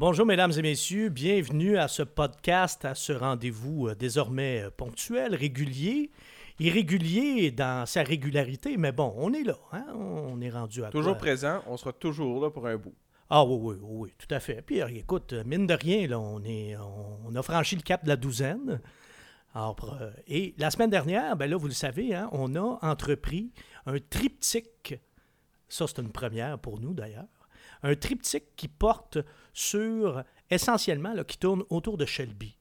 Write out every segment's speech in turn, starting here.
Bonjour, mesdames et messieurs. Bienvenue à ce podcast, à ce rendez-vous euh, désormais euh, ponctuel, régulier. Irrégulier dans sa régularité, mais bon, on est là. hein? On est rendu à Toujours quoi? présent, on sera toujours là pour un bout. Ah oui, oui, oui, tout à fait. Puis euh, écoute, mine de rien, là, on, est, on, a franchi le cap de la douzaine. Alors, et la semaine dernière, ben là, vous le savez, hein, on a entrepris un triptyque. Ça, c'est une première pour nous d'ailleurs. Un triptyque qui porte sur, essentiellement, là, qui tourne autour de Shelby.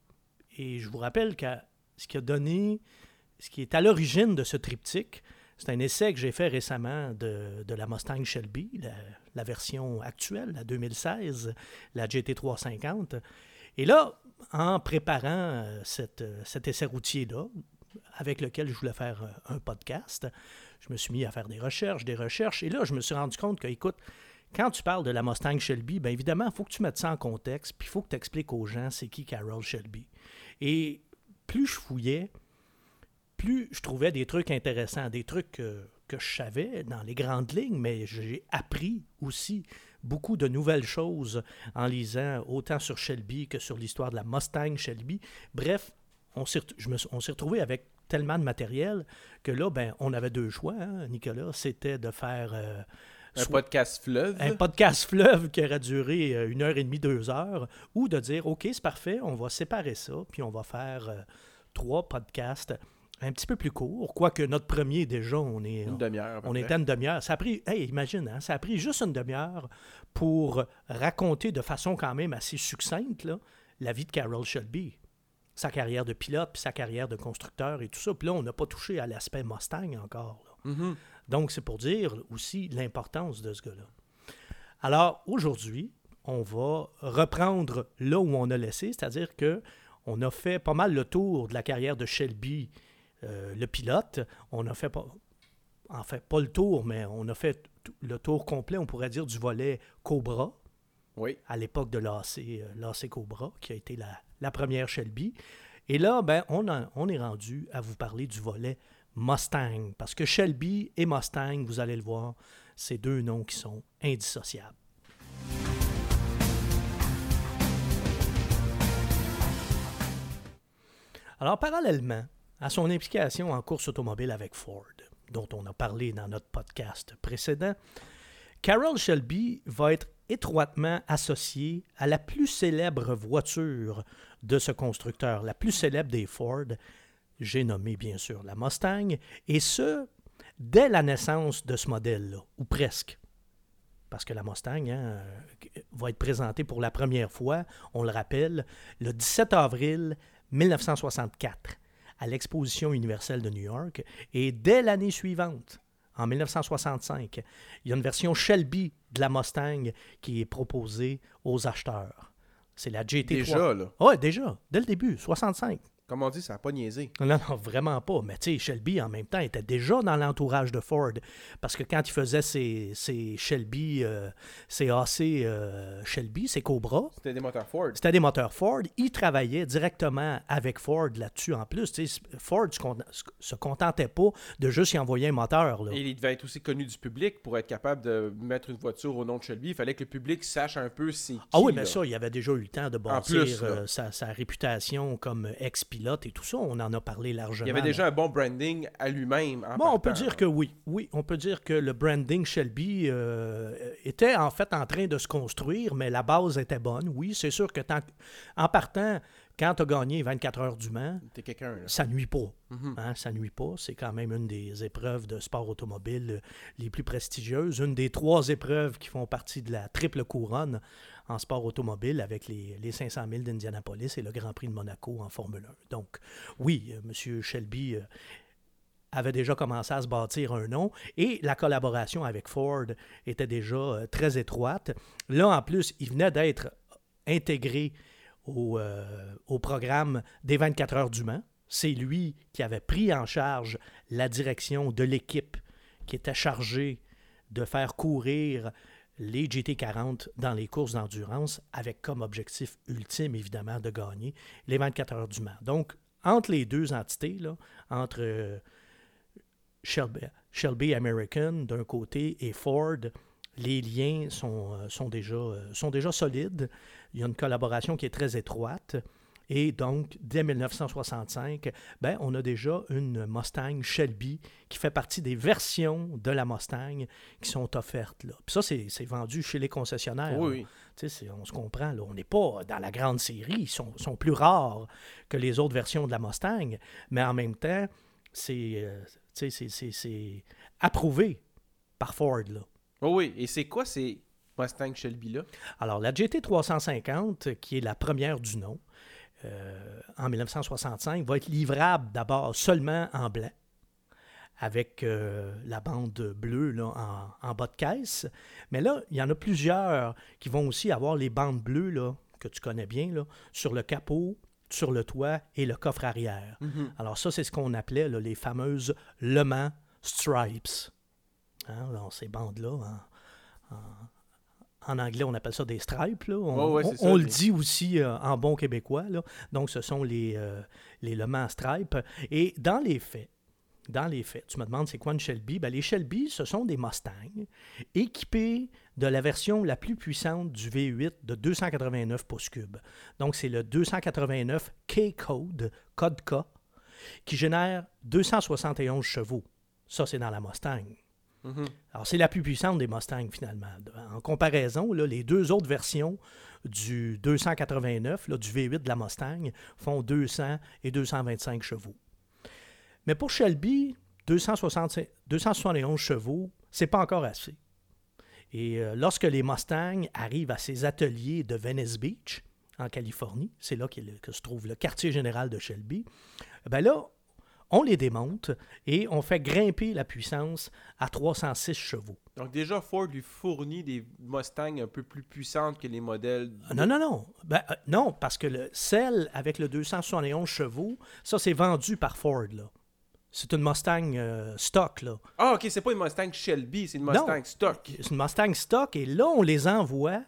Et je vous rappelle que ce qui a donné, ce qui est à l'origine de ce triptyque, c'est un essai que j'ai fait récemment de, de la Mustang Shelby, la, version actuelle, la 2016, la GT350. Et là, en préparant euh, euh, cet essai routier-là, avec lequel je voulais faire euh, un podcast, je me suis mis à faire des recherches, des recherches, et là, je me suis rendu compte que, écoute, quand tu parles de la Mustang Shelby, bien évidemment, il faut que tu mettes ça en contexte, puis il faut que tu expliques aux gens c'est qui Carroll Shelby. Et plus je fouillais, plus je trouvais des trucs intéressants, des trucs que, je savais dans les grandes lignes, mais j'ai appris aussi beaucoup de nouvelles choses en lisant autant sur Shelby que sur l'histoire de la Mustang Shelby. Bref, on s'est retrouvé avec tellement de matériel que là, ben, on avait deux choix, hein, Nicolas. C'était de faire euh, Un soit- podcast fleuve. un podcast fleuve qui aurait duré euh, une heure et demie, deux heures, ou de dire, OK, c'est parfait, on va séparer ça, puis on va faire euh, trois podcasts un petit peu plus courts, quoique notre premier, déjà, on est... Une demi-heure. On était une demi-heure. Ça a pris, hey, imagine, hein, ça a pris juste une demi-heure pour raconter de façon quand même assez succincte là, la vie de Carroll Shelby. Sa carrière de pilote, puis sa carrière de constructeur et tout ça. Puis là, on n'a pas touché à l'aspect Mustang encore. Donc, c'est pour dire aussi l'importance de ce gars-là. Alors, aujourd'hui, on va reprendre là où on a laissé, c'est-à-dire que on a fait pas mal le tour de la carrière de Shelby, euh, le pilote. On a fait pas, en fait, pas le tour, mais on a fait le tour complet, on pourrait dire, du volet Cobra Oui. à l'époque de l'AC, euh, l'AC Cobra, qui a été la, la première Shelby. Et là, ben, on, on est rendu à vous parler du volet Mustang, parce que Shelby et Mustang, vous allez le voir, c'est deux noms qui sont indissociables. Alors, parallèlement à son implication en course automobile avec Ford, dont on a parlé dans notre podcast précédent, Carroll Shelby va être étroitement associé à la plus célèbre voiture de ce constructeur, la plus célèbre des Ford. J'ai nommé bien sûr la Mustang, et ce, dès la naissance de ce modèle-là, ou presque. Parce que la Mustang hein, va être présentée pour la première fois, on le rappelle, le 17 avril 1964 à l'exposition universelle de New York. Et dès l'année suivante, en 1965, il y a une version Shelby de la Mustang qui est proposée aux acheteurs. C'est la GT3. Déjà, là? Oui, déjà, dès le début, 65. Comme on dit, ça n'a pas niaisé. Non, non, vraiment pas. Mais tu sais, Shelby, en même temps, était déjà dans l'entourage de Ford. Parce que quand il faisait ses, ses Shelby, euh, ses AC euh, Shelby, ses Cobra, C'était des moteurs Ford. c'était des moteurs Ford. Il travaillait directement avec Ford là-dessus en plus. Tu sais, Ford se con- se contentait pas de juste y envoyer un moteur. Là. Et il devait être aussi connu du public pour être capable de mettre une voiture au nom de Shelby. Il fallait que le public sache un peu qui. Ah oui, mais là. ça, il avait déjà eu le temps de bâtir plus, euh, sa, sa réputation comme et tout ça. On en a parlé largement. Il y avait là. déjà un bon branding à lui-même. Bon, on peut dire que oui. Oui, on peut dire que le branding Shelby euh, était en fait en train de se construire, mais la base était bonne. Oui, c'est sûr que tant, en partant, quand tu as gagné 24 heures du Mans, là. ça nuit pas. Mhm. Hein, ça nuit pas. C'est quand même une des épreuves de sport automobile euh, les plus prestigieuses. Une des trois épreuves qui font partie de la triple couronne en sport automobile avec les, les 500 000 d'Indianapolis et le Grand Prix de Monaco en Formule 1. Donc, oui, euh, M. Shelby euh, avait déjà commencé à se bâtir un nom et la collaboration avec Ford était déjà très étroite. Là, en plus, il venait d'être intégré au, euh, au programme des 24 heures du Mans. C'est lui qui avait pris en charge la direction de l'équipe qui était chargée de faire courir les GT40 dans les courses d'endurance avec comme objectif ultime, évidemment, de gagner les 24 heures du Mans. Donc, entre les deux entités, entre euh, Shelby American d'un côté et Ford, les liens sont, euh, sont, déjà, euh, sont déjà solides. Il y a une collaboration qui est très étroite. Et donc, dès 1965, ben, on a déjà une Mustang Shelby qui fait partie des versions de la Mustang qui sont offertes. Là. Puis ça, c'est vendu chez les concessionnaires. Oui, On se comprend. Là. On n'est pas dans la grande série. Ils sont, sont, plus rares que les autres versions de la Mustang. Mais en même temps, c'est c'est approuvé par Ford. Là. Oh oui, et c'est quoi ces Mustang Shelby-là? Alors, la GT350, qui est la première du nom, euh, en 1965, va être livrable d'abord seulement en blanc, avec euh, la bande bleue là, en, bas de caisse. Mais là, il y en a plusieurs qui vont aussi avoir les bandes bleues là, que tu connais bien là, sur le capot, sur le toit et le coffre arrière. Mm-hmm. Alors ça, c'est ce qu'on appelait les fameuses Le Mans Stripes. Hein, ces bandes-là, en, anglais, on appelle ça des stripes. On, le dit aussi euh, en bon québécois. Donc, ce sont les, euh, les Le Mans Stripes. Et dans les faits, dans les faits, tu me demandes c'est quoi une Shelby? Ben, les Shelby, ce sont des Mustangs équipés de la version la plus puissante du V8 de 289 pouces cubes. Donc, c'est le 289 K-Code, code K, qui génère 271 chevaux. Ça, c'est dans la Mustang. Mm-hmm. Alors, c'est la plus puissante des Mustangs, finalement. En comparaison, les deux autres versions du 289, là, du V8 de la Mustang, font 200 et 225 chevaux. Mais pour Shelby, 271 chevaux, c'est pas encore assez. Et euh, lorsque les Mustangs arrivent à ces ateliers de Venice Beach, en Californie, c'est là que se trouve le quartier général de Shelby, ben là, on les démonte et on fait grimper la puissance à 306 chevaux. Donc déjà, Ford lui fournit des Mustangs un peu plus puissantes que les modèles... Non, non, non. Ben, euh, non, parce que le, celle avec le 271 chevaux, ça, c'est vendu par Ford, là. C'est une Mustang euh, stock, là. Ah, OK, c'est pas une Mustang Shelby, c'est une Mustang stock. C'est une Mustang stock, et là, on les envoie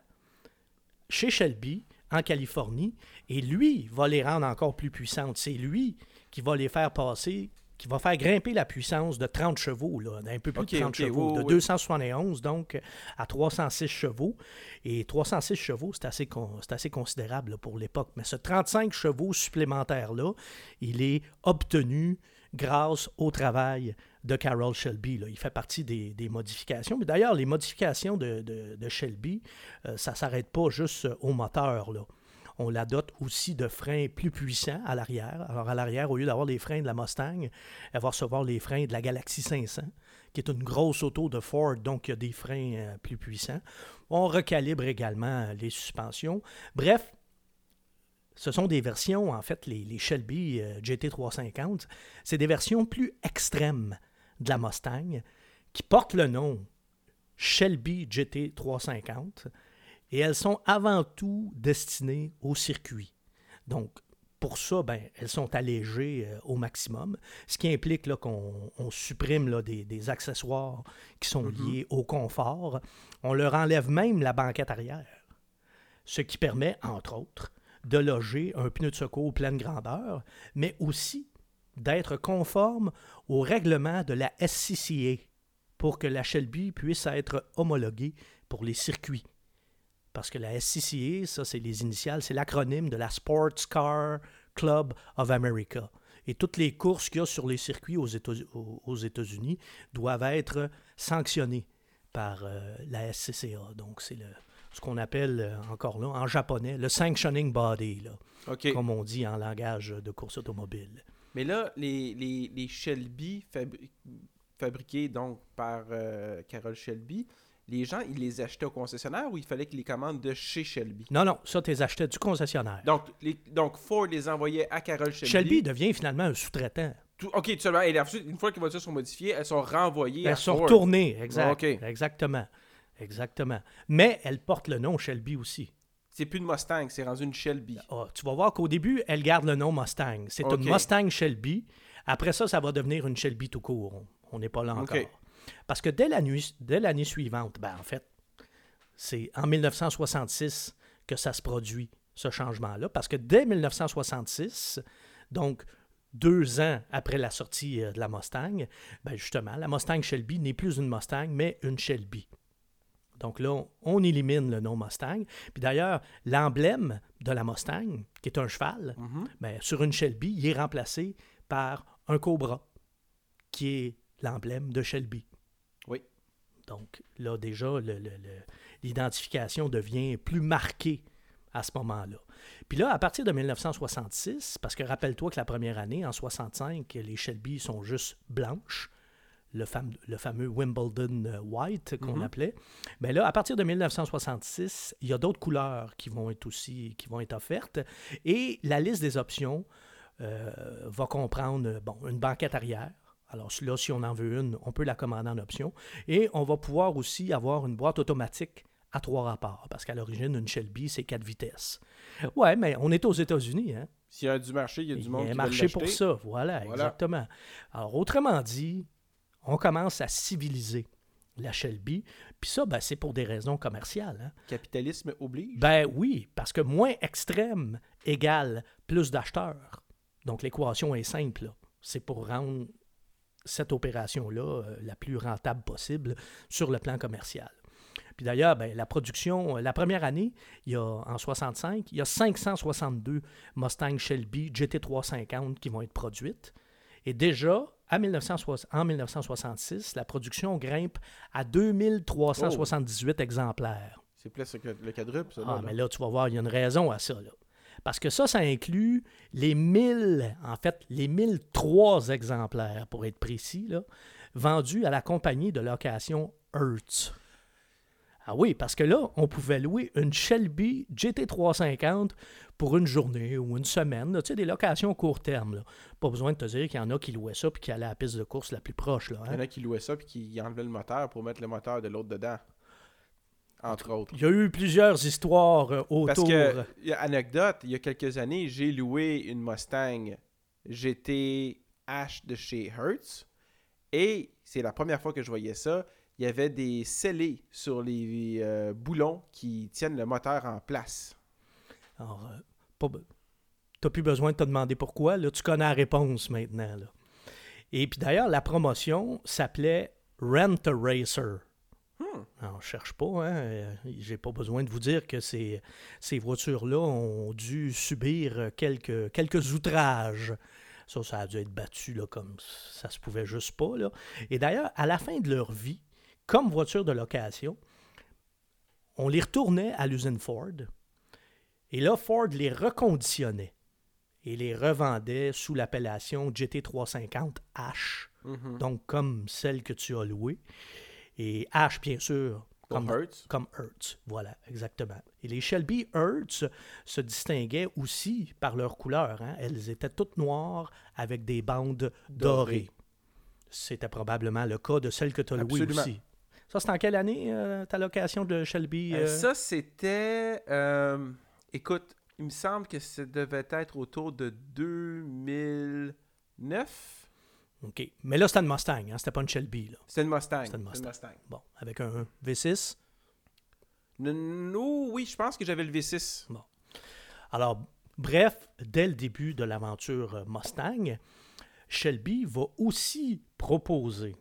chez Shelby, en Californie, et lui va les rendre encore plus puissantes. C'est lui qui va les faire passer, qui va faire grimper la puissance de 30 chevaux, là, d'un peu plus de 30 chevaux, de 271 donc à 306 chevaux. Et 306 chevaux, c'est assez, assez considérable pour l'époque. Mais ce 35 chevaux supplémentaire-là, il est obtenu grâce au travail de Carroll Shelby. Il fait partie des, modifications. Mais d'ailleurs, les modifications de, Shelby, euh, ça ne s'arrête pas juste au moteur. Là. On la dote aussi de freins plus puissants à l'arrière. Alors, à l'arrière, au lieu d'avoir les freins de la Mustang, elle va recevoir les freins de la Galaxy 500, qui est une grosse auto de Ford, donc il y a des freins euh, plus puissants. On recalibre également les suspensions. Bref, ce sont des versions, en fait, les, Shelby euh, GT350, c'est des versions plus extrêmes de la Mustang qui portent le nom Shelby GT350 et elles sont avant tout destinées au circuit. Donc, pour ça, ben, elles sont allégées euh, au maximum, ce qui implique qu'on supprime là, des, accessoires qui sont mm-hmm. liés au confort. On leur enlève même la banquette arrière, ce qui permet, entre autres, de loger un pneu de secours pleine grandeur, mais aussi d'être conforme au règlement de la SCCA pour que la Shelby puisse être homologuée pour les circuits. Parce que la SCCA, ça c'est les initiales, c'est l'acronyme de la Sports Car Club of America. Et toutes les courses qu'il y a sur les circuits aux États-Unis doivent être sanctionnées par euh, la SCCA. Donc c'est ce qu'on appelle euh, encore là, en japonais, le sanctioning body, là, comme on dit en langage de course automobile. Mais là, les, les, les Shelby fabriqués donc par euh, Carol Shelby, les gens, ils les achetaient au concessionnaire ou il fallait qu'ils les commandent de chez Shelby? Non, non, ça, tu les achetais du concessionnaire. Donc, les, donc Ford les envoyait à Carol Shelby. Shelby devient finalement un sous-traitant. OK, tu et ensuite, une fois que les voitures sont modifiées, elles sont renvoyées elles sont retournées, exact, exactement. Exactement. Mais elle porte le nom Shelby aussi. C'est plus une Mustang, c'est rendu une Shelby. Ah, tu vas voir qu'au début, elle garde le nom Mustang. C'est une Mustang Shelby. Après ça, ça va devenir une Shelby tout court. On n'est pas là encore. Parce que dès l'année suivante, ben, en fait, c'est en 1966 que ça se produit, ce changement-là. Parce que dès 1966, donc deux ans après la sortie euh, de la Mustang, ben justement, la Mustang Shelby n'est plus une Mustang, mais une Shelby. Donc là, on, on élimine le nom Mustang. Puis d'ailleurs, l'emblème de la Mustang, qui est un cheval, Mhm. ben, sur une Shelby, il est remplacé par un cobra, qui est l'emblème de Shelby. Donc là, déjà, l'identification devient plus marquée à ce moment-là. Puis là, à partir de 1966, parce que rappelle-toi que la première année, en 65, les Shelby sont juste blanches, le, fam- le fameux Wimbledon euh, White qu'on Mhm. appelait. Mais là, à partir de 1966, il y a d'autres couleurs qui vont être aussi qui vont être offertes. Et la liste des options euh, va comprendre bon, une banquette arrière. Alors là, si on en veut une, on peut la commander en option. Et on va pouvoir aussi avoir une boîte automatique à trois rapports, parce qu'à l'origine, une Shelby, c'est quatre vitesses. Ouais, mais on est aux États-Unis, hein? S'il y a du marché, il y a du monde Il y a un marché pour ça. Voilà, Voilà. exactement. Alors, autrement dit, on commence à civiliser la Shelby. Puis ça, ben, c'est pour des raisons commerciales. hein. Capitalisme oblige. Ben oui, parce que moins extrême égale plus d'acheteurs. Donc l'équation est simple. là. C'est pour rendre cette opération-là euh, la plus rentable possible sur le plan commercial. Puis d'ailleurs, ben, la production, euh, la première année, il y a, en 65, il y a 562 Mustang Shelby GT350 qui vont être produites. Et déjà, à 1960 en 1966, la production grimpe à 2378 exemplaires. C'est plus que le quadruple, ça. là, Ah, là. mais là, tu vas voir, il y a une raison à ça. Là. Parce que ça, ça inclut les 1000, en fait, les 1003 exemplaires, pour être précis, vendus à la compagnie de location Hertz. Ah oui, parce que là, on pouvait louer une Shelby GT350 pour une journée ou une semaine. Tu sais, des locations court terme. Pas besoin de te dire qu'il y en a qui louaient ça puis qui allaient à la piste de course la plus proche. Là, Il y hein. en a qui louaient ça puis qui enlevaient le moteur pour mettre le moteur de l'autre dedans. Entre autres. Il y a eu plusieurs histoires euh, autour. Parce que, anecdote, il y a quelques années, j'ai loué une Mustang GT H de chez Hertz. Et c'est la première fois que je voyais ça. Il y avait des scellés sur les euh, boulons qui tiennent le moteur en place. Alors, euh, pas be- t'as plus besoin de te demander pourquoi. Là, tu connais la réponse maintenant. là. Et puis d'ailleurs, la promotion s'appelait Rent a Racer. Hmm. Je cherche pas, hein. euh, J'ai pas besoin de vous dire que ces, ces voitures-là ont dû subir quelques, quelques outrages. Ça, ça a dû être battu là, comme ça se pouvait juste pas. Là. Et d'ailleurs, à la fin de leur vie, comme voiture de location, on les retournait à l'usine Ford. Et là, Ford les reconditionnait et les revendait sous l'appellation GT350H, Mhm. donc comme celle que tu as louée. Et H, bien sûr, Comme Hertz. comme Hertz. Voilà, exactement. Et les Shelby Hertz se distinguaient aussi par leur couleur. hein. Elles étaient toutes noires avec des bandes dorées. Dorées. C'était probablement le cas de celle que tu as louée aussi. Ça, c'est en quelle année, euh, ta location de Shelby? Euh, euh? ça, c'était. écoute, il me semble que ça devait être autour de 2009. OK. Mais là, c'était une Mustang, hein? c'était pas une Shelby. Là. C'était une Mustang. C'était une Mustang. Bon, avec un V6. N- oh, oui, je pense que j'avais le V6. Alors, bref, dès le début de l'aventure euh, Mustang, Shelby va aussi proposer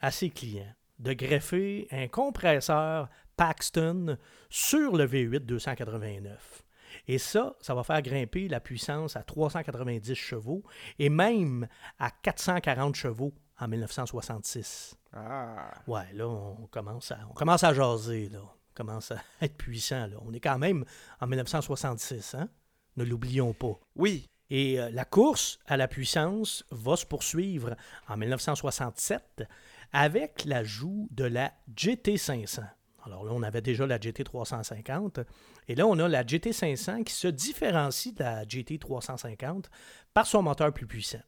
à ses clients de greffer un compresseur Paxton sur le V8 289. Et ça, ça va faire grimper la puissance à 390 chevaux et même à 440 chevaux en 1966. Ah. Ouais, là, on commence à, on commence à jaser, là. On commence à être puissant, là. On est quand même en 1966, hein? Ne l'oublions pas. Oui. Et euh, la course à la puissance va se poursuivre en 1967 avec l'ajout de la GT500. Alors là, on avait déjà la GT350. Et là, on a la GT500 qui se différencie de la GT350 par son moteur plus puissant.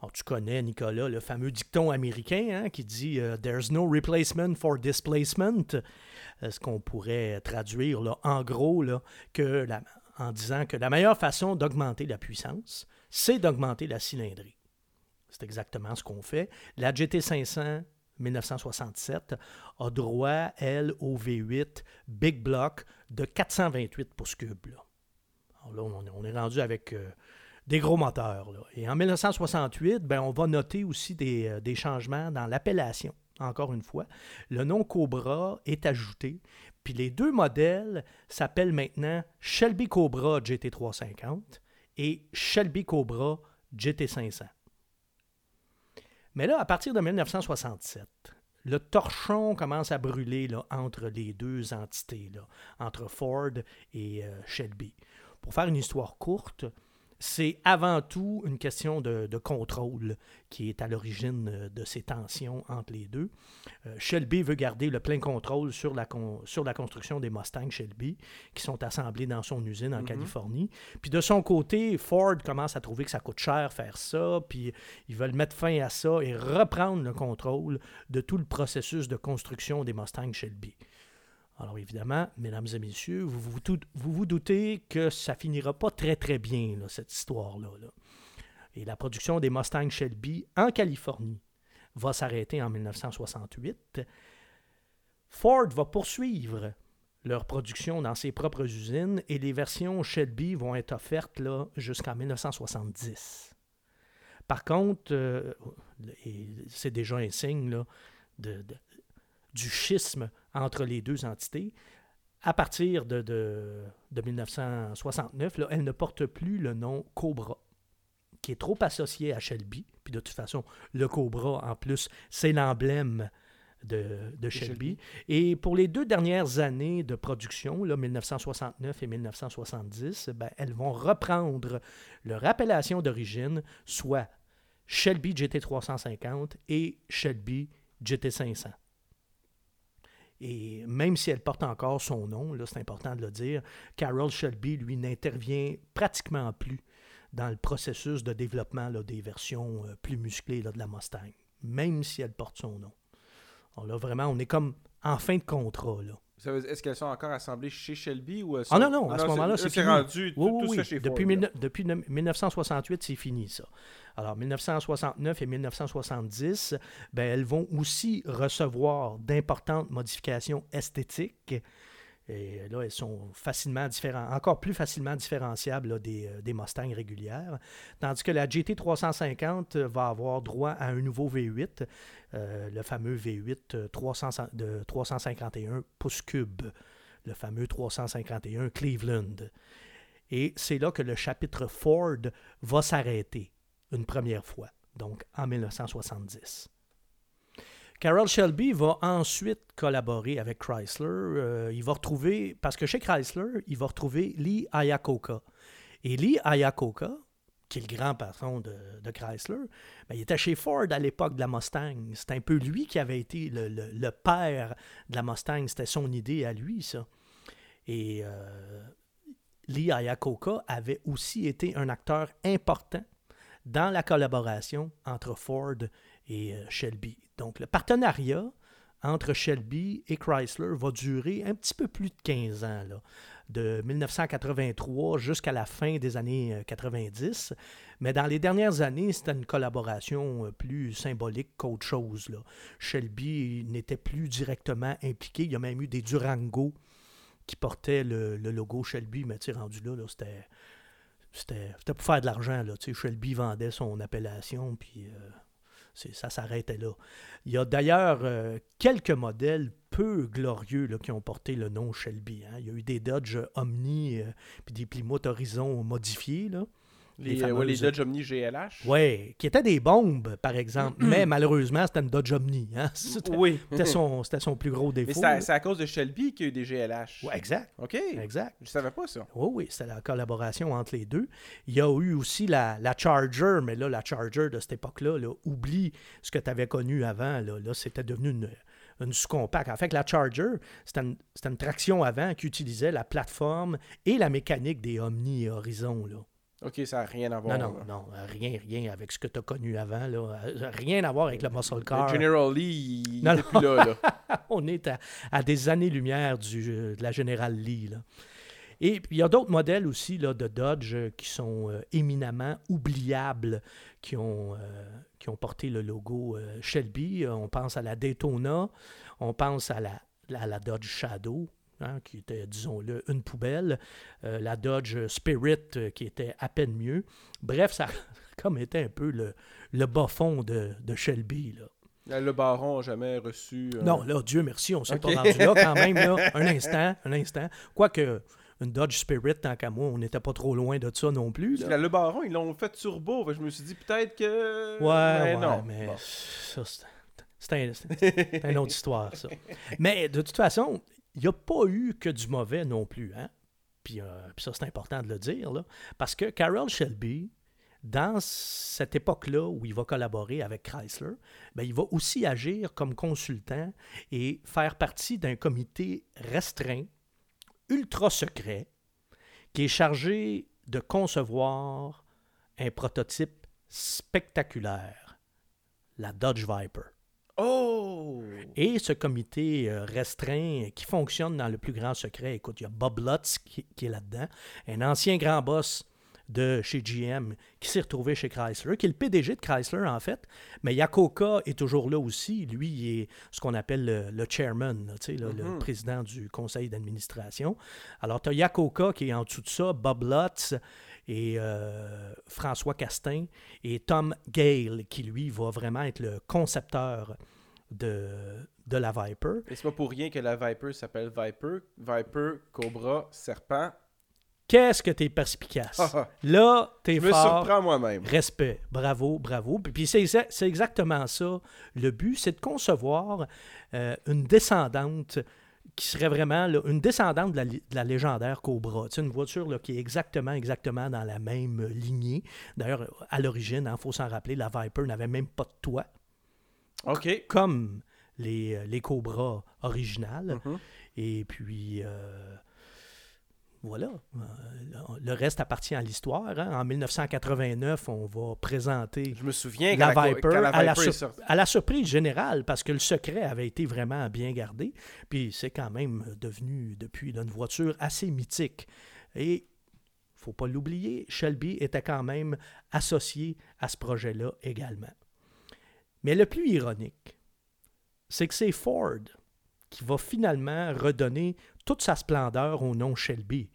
Alors, tu connais, Nicolas, le fameux dicton américain hein, qui dit euh, There's no replacement for displacement. Euh, ce qu'on pourrait traduire en gros là, que la- en disant que la meilleure façon d'augmenter la puissance, c'est d'augmenter la cylindrée. C'est exactement ce qu'on fait. La GT500 1967 a droit, elle, au V8 Big Block de 428 pouces cubes. là. Alors là, on, est rendu avec euh, des gros moteurs. Et en 1968, ben, on va noter aussi des, euh, des changements dans l'appellation encore une fois, le nom Cobra est ajouté. Puis les deux modèles s'appellent maintenant Shelby Cobra GT350 et Shelby Cobra GT500. Mais là, à partir de 1967, le torchon commence à brûler entre les deux entités, entre Ford et euh, Shelby. Pour faire une histoire courte, c'est avant tout une question de, contrôle qui est à l'origine euh, de ces tensions entre les deux. Euh, Shelby veut garder le plein contrôle sur la, sur la construction des Mustangs Shelby qui sont assemblés dans son usine en mhm. Californie. Puis de son côté, Ford commence à trouver que ça coûte cher faire ça, puis ils veulent mettre fin à ça et reprendre le contrôle de tout le processus de construction des Mustangs Shelby. Alors évidemment, mesdames et messieurs, vous vous, doutez que ça finira pas très très bien, cette histoire-là. Et la production des Mustang Shelby en Californie va s'arrêter en 1968. Ford va poursuivre leur production dans ses propres usines et les versions Shelby vont être offertes là, jusqu'en 1970. Par contre, euh, c'est déjà un signe là, de, du schisme entre les deux entités. À partir de, de, 1969, là, elle ne porte plus le nom Cobra, qui est trop associé à Shelby. Puis de toute façon, le Cobra, en plus, c'est l'emblème de, de Shelby. Et pour les deux dernières années de production, là, 1969 et 1970, ben, elles vont reprendre leur appellation d'origine, soit Shelby GT350 et Shelby GT500. Et même si elle porte encore son nom, là, c'est important de le dire, Carol Shelby, lui, n'intervient pratiquement plus dans le processus de développement des versions euh, plus musclées de la Mustang, même si elle porte son nom. Alors là, vraiment, on est comme en fin de contrat. Là. Est-ce qu'elles sont encore assemblées chez Shelby ou Ah non, non, à ce moment-là, c'est rendu tout, oui, ça chez depuis, depuis 1968, c'est fini ça. Alors, 1969 et 1970, ben, elles vont aussi recevoir d'importantes modifications esthétiques. Et là, elles sont facilement encore plus facilement différenciables des, euh, des, Mustangs régulières. Tandis que la GT350 va avoir droit à un nouveau V8, euh, le fameux V8 300, de 351 pouces cubes, le fameux 351 Cleveland. Et c'est là que le chapitre Ford va s'arrêter une première fois, donc en 1970. Carroll Shelby va ensuite collaborer avec Chrysler. Euh, il va retrouver, parce que chez Chrysler, il va retrouver Lee Iacocca. Et Lee Iacocca, qui est le grand patron de, Chrysler, ben, il était chez Ford à l'époque de la Mustang. C'est un peu lui qui avait été le, père de la Mustang. C'était son idée à lui, ça. Et euh, Lee Iacocca avait aussi été un acteur important dans la collaboration entre Ford et euh, Shelby. Donc le partenariat entre Shelby et Chrysler va durer un petit peu plus de 15 ans, là, de 1983 jusqu'à la fin des années 90. Euh, Mais dans les dernières années, c'était une collaboration euh, plus symbolique qu'autre chose. Là. Shelby n'était plus directement impliqué. Il y a même eu des Durango qui portaient le, logo Shelby, mais rendu là, là c'était c'était pour faire de l'argent. Shelby vendait son appellation, puis ça s'arrêtait là. Il y a d'ailleurs euh, quelques modèles peu glorieux qui ont porté le nom Shelby. Hein. Il y a eu des Dodge Omni, euh, puis des Plymouth Horizon modifiés. Les, les, Dodge Omni GLH. Oui, qui étaient des bombes, par exemple. mais malheureusement, c'était une Dodge Omni. Hein? C'était, oui. C'était son, son, plus gros défaut. Mais c'est à, cause de Shelby qu'il y a eu des GLH. Oui, exact. OK. Exact. Je savais pas ça. Oui, oui, c'était la collaboration entre les deux. Il y a eu aussi la, la Charger, mais là, la Charger de cette époque-là, là, oublie ce que tu avais connu avant. Là, là c'était devenu une une sous-compact. En fait, la Charger, c'était une, une, traction avant qui utilisait la plateforme et la mécanique des Omni et Horizon. Là. OK, ça n'a rien à voir. Non, non, non, rien, rien avec ce que tu as connu avant. Là. Rien à voir avec le muscle car. Le General Lee, il n'est plus là. là. On est à, des années-lumière de la General Lee. Là. Et puis, il y a d'autres modèles aussi là, de Dodge qui sont euh, éminemment oubliables, qui ont, euh, qui ont porté le logo euh, Shelby. On pense à la Daytona, on pense à la, à la Dodge Shadow, Hein, qui était, disons-le, une poubelle, euh, la Dodge Spirit, euh, qui était à peine mieux. Bref, ça a comme été un peu le, le bas fond de, Shelby. Là. Le baron n'a jamais reçu. euh, Non, là, Dieu merci, on s'est pas rendu là quand même. Là. Un instant, un instant. Quoique, une Dodge Spirit, tant qu'à moi, on n'était pas trop loin de ça non plus. là. Le baron, ils l'ont fait turbo. je me suis dit peut-être que. Ouais, Mais ouais, non. mais Bon. ça, c'est- un- une autre histoire, ça. Mais de toute façon, il n'y a pas eu que du mauvais non plus. Hein? Puis, euh, ça, c'est important de le dire, parce que Carroll Shelby, dans cette époque-là où il va collaborer avec Chrysler, ben, il va aussi agir comme consultant et faire partie d'un comité restreint, ultra secret, qui est chargé de concevoir un prototype spectaculaire, la Dodge Viper. Oh! Et ce comité euh, restreint qui fonctionne dans le plus grand secret, écoute, il y a Bob Lutz qui, qui est là-dedans, un ancien grand boss de chez GM qui s'est retrouvé chez Chrysler, qui est le PDG de Chrysler en fait, mais Yakoka est toujours là aussi. Lui, il est ce qu'on appelle le, le chairman, là, le Mhm. président du conseil d'administration. Alors, tu as Yakoka qui est en dessous de ça, Bob Lutz et euh, François Castin et Tom Gale qui, lui, va vraiment être le concepteur de, de la Viper. Et c'est pas pour rien que la Viper s'appelle Viper. Viper, Cobra, Serpent. Qu'est-ce que tu es perspicace? Ah, ah. Là, tu es Je me fort. surprends moi-même. Respect, bravo, bravo. Puis, puis c'est, exa- c'est exactement ça. Le but, c'est de concevoir euh, une descendante qui serait vraiment là, une descendante de la, li- de la légendaire Cobra. Tu sais, une voiture là, qui est exactement, exactement dans la même lignée. D'ailleurs, à l'origine, il faut s'en rappeler, la Viper n'avait même pas de toit, OK. comme les, les Cobras originales. Mhm. Et puis, euh, voilà. Euh, Le reste appartient à l'histoire. hein. En 1989, on va présenter Je me souviens la Viper, à, la sur- à surprise générale, parce que le secret avait été vraiment bien gardé. Puis c'est quand même devenu, depuis, là, une voiture assez mythique. Et faut pas l'oublier, Shelby était quand même associé à ce projet-là également. Mais le plus ironique, c'est que c'est Ford qui va finalement redonner toute sa splendeur au nom Shelby.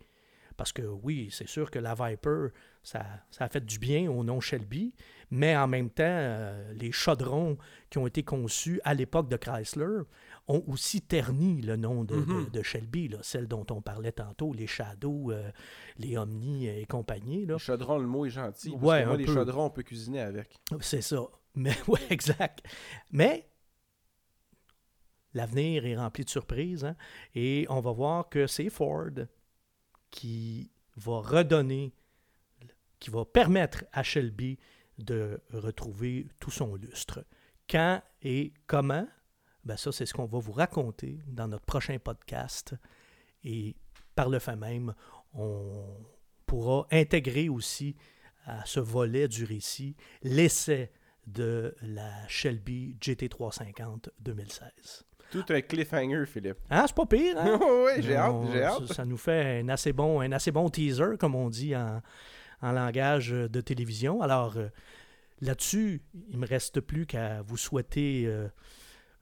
Parce que oui, c'est sûr que la Viper, ça, ça a fait du bien au nom Shelby, mais en même temps, euh, les chaudrons qui ont été conçus à l'époque de Chrysler ont aussi terni le nom de, Mhm. de Shelby, là, celle dont on parlait tantôt, les Shadow, euh, les Omni et compagnie. là. Le chaudron, le mot est gentil. Parce Ouais, que moi, un les peu. chaudrons, on peut cuisiner avec. C'est ça. Mais oui, exact. Mais l'avenir est rempli de surprises. hein, et on va voir que c'est Ford qui va redonner, qui va permettre à Shelby de retrouver tout son lustre. Quand et comment, ben ça, c'est ce qu'on va vous raconter dans notre prochain podcast. Et par le fait même, on pourra intégrer aussi à ce volet du récit l'essai de la Shelby GT350 2016. Tout un cliffhanger, Philippe. Hein, c'est pas pire, hein? oui, j'ai hâte, j'ai ça, hâte. ça nous fait un assez bon, un assez bon teaser, comme on dit en, en langage de télévision. Alors, euh, là-dessus, il me reste plus qu'à vous souhaiter euh,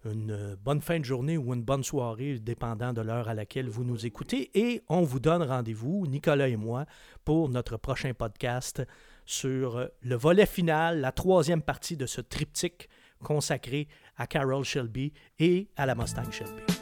une bonne fin de journée ou une bonne soirée, dépendant de l'heure à laquelle vous nous écoutez. Et on vous donne rendez-vous, Nicolas et moi, pour notre prochain podcast sur euh, le volet final, la troisième partie de ce triptyque consacré à Carroll Shelby et à la Mustang Shelby.